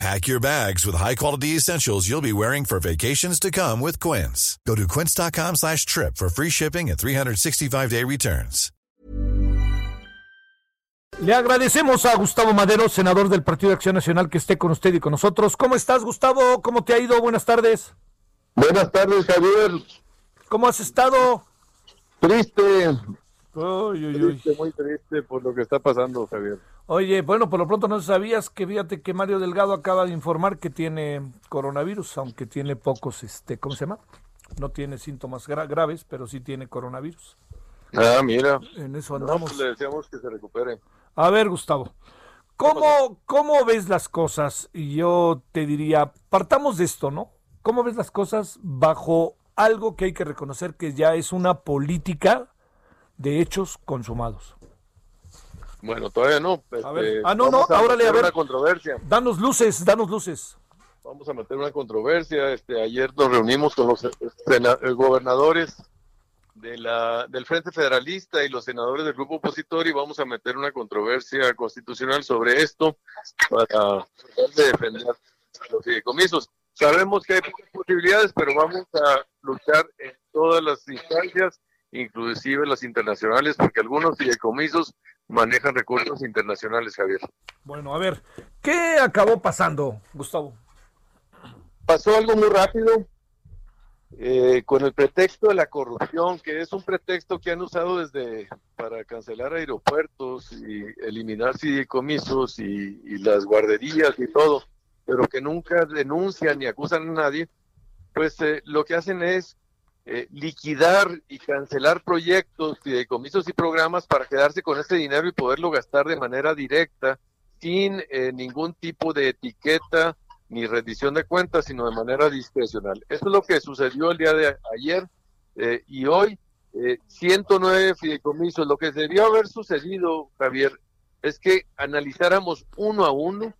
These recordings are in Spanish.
Pack your bags with high-quality essentials you'll be wearing for vacations to come with Quince. Go to quince.com slash trip for free shipping and 365-day returns. Le agradecemos a Gustavo Madero, senador del Partido de Acción Nacional, que esté con usted y con nosotros. ¿Cómo estás, Gustavo? ¿Cómo te ha ido? Buenas tardes. Buenas tardes, Javier. ¿Cómo has estado? Triste. Uy, uy, uy. Triste, muy triste por lo que está pasando, Javier. Oye, bueno, por lo pronto no sabías que fíjate que Mario Delgado acaba de informar que tiene coronavirus, aunque tiene pocos, este, ¿cómo se llama? No tiene síntomas gra- graves, pero sí tiene coronavirus. Ah, mira. En eso No, andamos. pues le deseamos que se recupere. A ver, Gustavo, ¿cómo, ¿cómo ves las cosas? Y yo te diría, partamos de esto, ¿no? ¿Cómo ves las cosas bajo algo que hay que reconocer que ya es una política de hechos consumados? Bueno, todavía no. A ver. este, Ah, no, no, a órale, a ver. una controversia. Danos luces, danos luces. Vamos a meter una controversia. Este, ayer nos reunimos con los eh, gobernadores de la, del Frente Federalista y los senadores del grupo opositor y vamos a meter una controversia constitucional sobre esto para tratar de defender los fideicomisos. Sabemos que hay pocas posibilidades, pero vamos a luchar en todas las instancias, inclusive las internacionales, porque algunos fideicomisos manejan recursos internacionales, Javier. Bueno, a ver, ¿qué acabó pasando, Gustavo? pasó algo muy rápido eh, con el pretexto de la corrupción, que es un pretexto que han usado desde para cancelar aeropuertos y eliminar fideicomisos y, y las guarderías y todo, pero que nunca denuncian ni acusan a nadie, pues eh, lo que hacen es eh, liquidar y cancelar proyectos, fideicomisos y programas para quedarse con ese dinero y poderlo gastar de manera directa, sin eh, ningún tipo de etiqueta ni rendición de cuentas, sino de manera discrecional. Eso es lo que sucedió el día de ayer eh, y hoy. Eh, 109 fideicomisos. Lo que debió haber sucedido, Javier, es que analizáramos uno a uno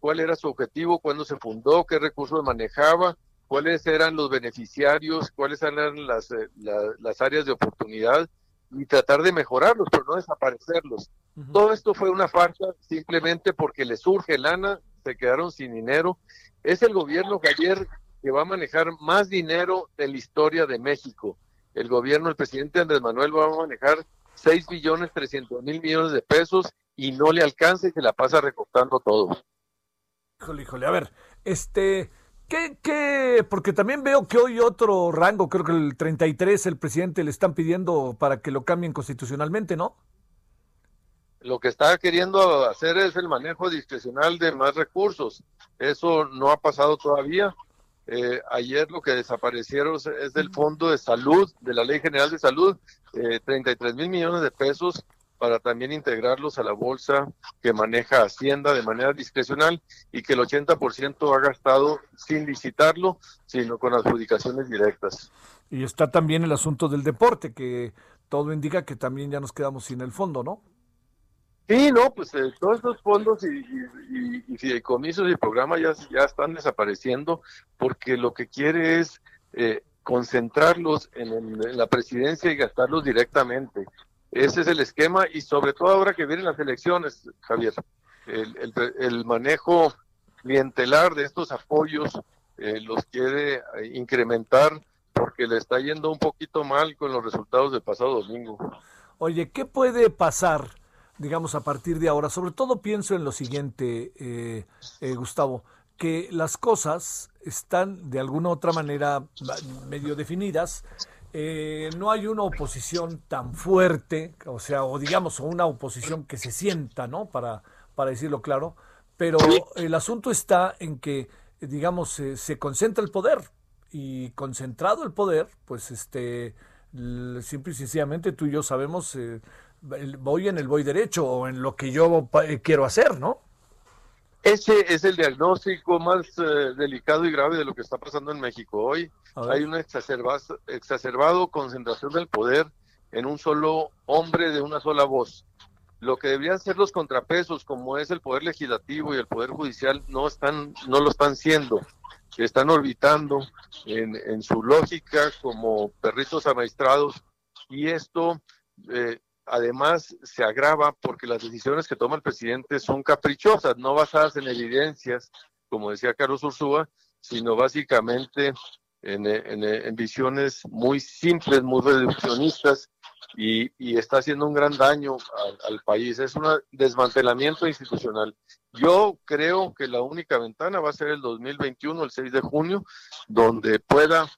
cuál era su objetivo, cuándo se fundó, qué recursos manejaba, cuáles eran los beneficiarios, cuáles eran las, eh, la- las áreas de oportunidad y tratar de mejorarlos, pero no desaparecerlos. Todo esto fue una farsa simplemente porque le surge lana, se quedaron sin dinero. Es el gobierno que ayer que va a manejar más dinero de la historia de México. El gobierno, el presidente Andrés Manuel va a manejar 6 billones 300 mil millones de pesos y no le alcanza y se la pasa recortando todo. Híjole, híjole, a ver, este, ¿qué, qué? Porque también veo que hoy otro rango, creo que el 33, el presidente le están pidiendo para que lo cambien constitucionalmente, ¿no? Lo que está queriendo hacer es el manejo discrecional de más recursos. Eso no ha pasado todavía. Eh, ayer lo que desaparecieron es del Fondo de Salud, de la Ley General de Salud, eh, 33 mil millones de pesos para también integrarlos a la bolsa que maneja Hacienda de manera discrecional y que el 80% ha gastado sin licitarlo, sino con adjudicaciones directas. Y está también el asunto del deporte, que todo indica que también ya nos quedamos sin el fondo, ¿no? Sí, no, pues eh, todos estos fondos y, y- y- y fideicomisos y programas ya, ya están desapareciendo porque lo que quiere es eh, concentrarlos en, la presidencia y gastarlos directamente. Ese es el esquema y sobre todo ahora que vienen las elecciones, Javier, el, el- el manejo clientelar de estos apoyos eh, los quiere eh, incrementar porque le está yendo un poquito mal con los resultados del pasado domingo. Oye, ¿qué puede pasar, digamos, a partir de ahora? Sobre todo pienso en lo siguiente, eh, eh, Gustavo, que las cosas están de alguna u otra manera medio definidas. Eh, no hay una oposición tan fuerte, o sea, o digamos, una oposición que se sienta, ¿no? Para, para decirlo claro. Pero el asunto está en que, digamos, eh, se concentra el poder y concentrado el poder, pues este, simple y sencillamente tú y yo sabemos, eh, voy en el voy derecho o en lo que yo eh, quiero hacer, ¿no? Ese es el diagnóstico más eh, delicado y grave de lo que está pasando en México hoy. Hay una exacerba- exacerbado concentración del poder en un solo hombre de una sola voz. Lo que deberían ser los contrapesos, como es el poder legislativo y el poder judicial, no están, no lo están siendo. Están orbitando en, en su lógica como perritos amaestrados y esto eh, además se agrava porque las decisiones que toma el presidente son caprichosas, no basadas en evidencias, como decía Carlos Ursúa, sino básicamente en, visiones muy simples, muy reduccionistas y, está haciendo un gran daño al, país. Es un desmantelamiento institucional. Yo creo que la única ventana va a ser el 2021, el 6 de junio, donde pueda,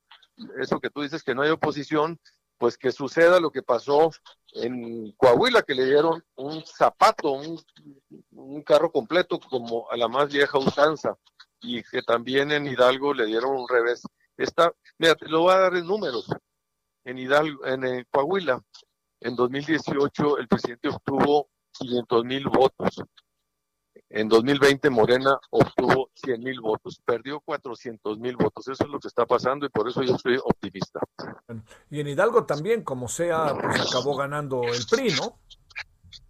eso que tú dices que no hay oposición, pues que suceda lo que pasó en Coahuila, que le dieron un zapato, un, carro completo como a la más vieja usanza, y que también en Hidalgo le dieron un revés. Está, mira, te lo voy a dar en números. En Hidalgo, en, en Coahuila, en 2018 el presidente obtuvo 500 mil votos. En 2020 Morena obtuvo 100 mil votos, perdió 400 mil votos. Eso es lo que está pasando y por eso yo estoy optimista. Y en Hidalgo también, como sea, pues acabó ganando el PRI, ¿no?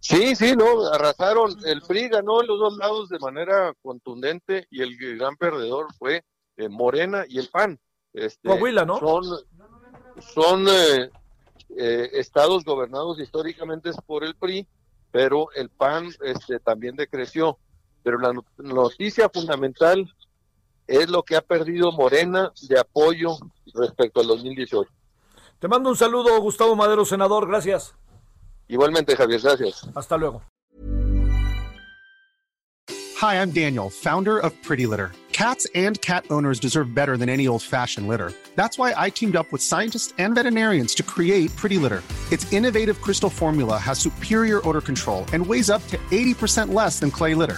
Sí, sí, no, arrasaron. El PRI ganó en los dos lados de manera contundente y el gran perdedor fue eh, Morena y el PAN. Este, Coahuila, ¿no? Son, son eh, eh, estados gobernados históricamente por el PRI, pero el PAN este, también decreció. Pero la noticia fundamental es lo que ha perdido Morena de apoyo respecto al 2018. Te mando un saludo, Gustavo Madero, senador. Gracias. Igualmente, Javier. Gracias. Hasta luego. Hi, I'm Daniel, founder of Pretty Litter. Cats and cat owners deserve better than any old-fashioned litter. That's why I teamed up with scientists and veterinarians to create Pretty Litter. Its innovative crystal formula has superior odor control and weighs up to 80% less than clay litter.